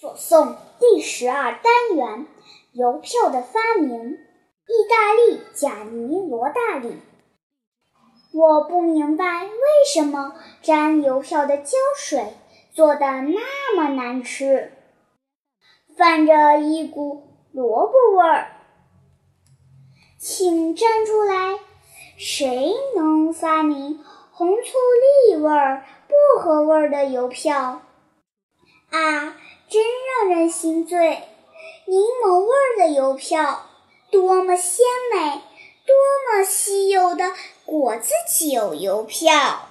所诵第十二单元：邮票的发明。意大利贾尼罗大里。我不明白为什么粘邮票的胶水做的那么难吃，泛着一股萝卜味儿。请站出来，谁能发明红醋栗味儿、薄荷味儿的邮票？人心醉，柠檬味的邮票，多么鲜美，多么稀有的果子酒邮票。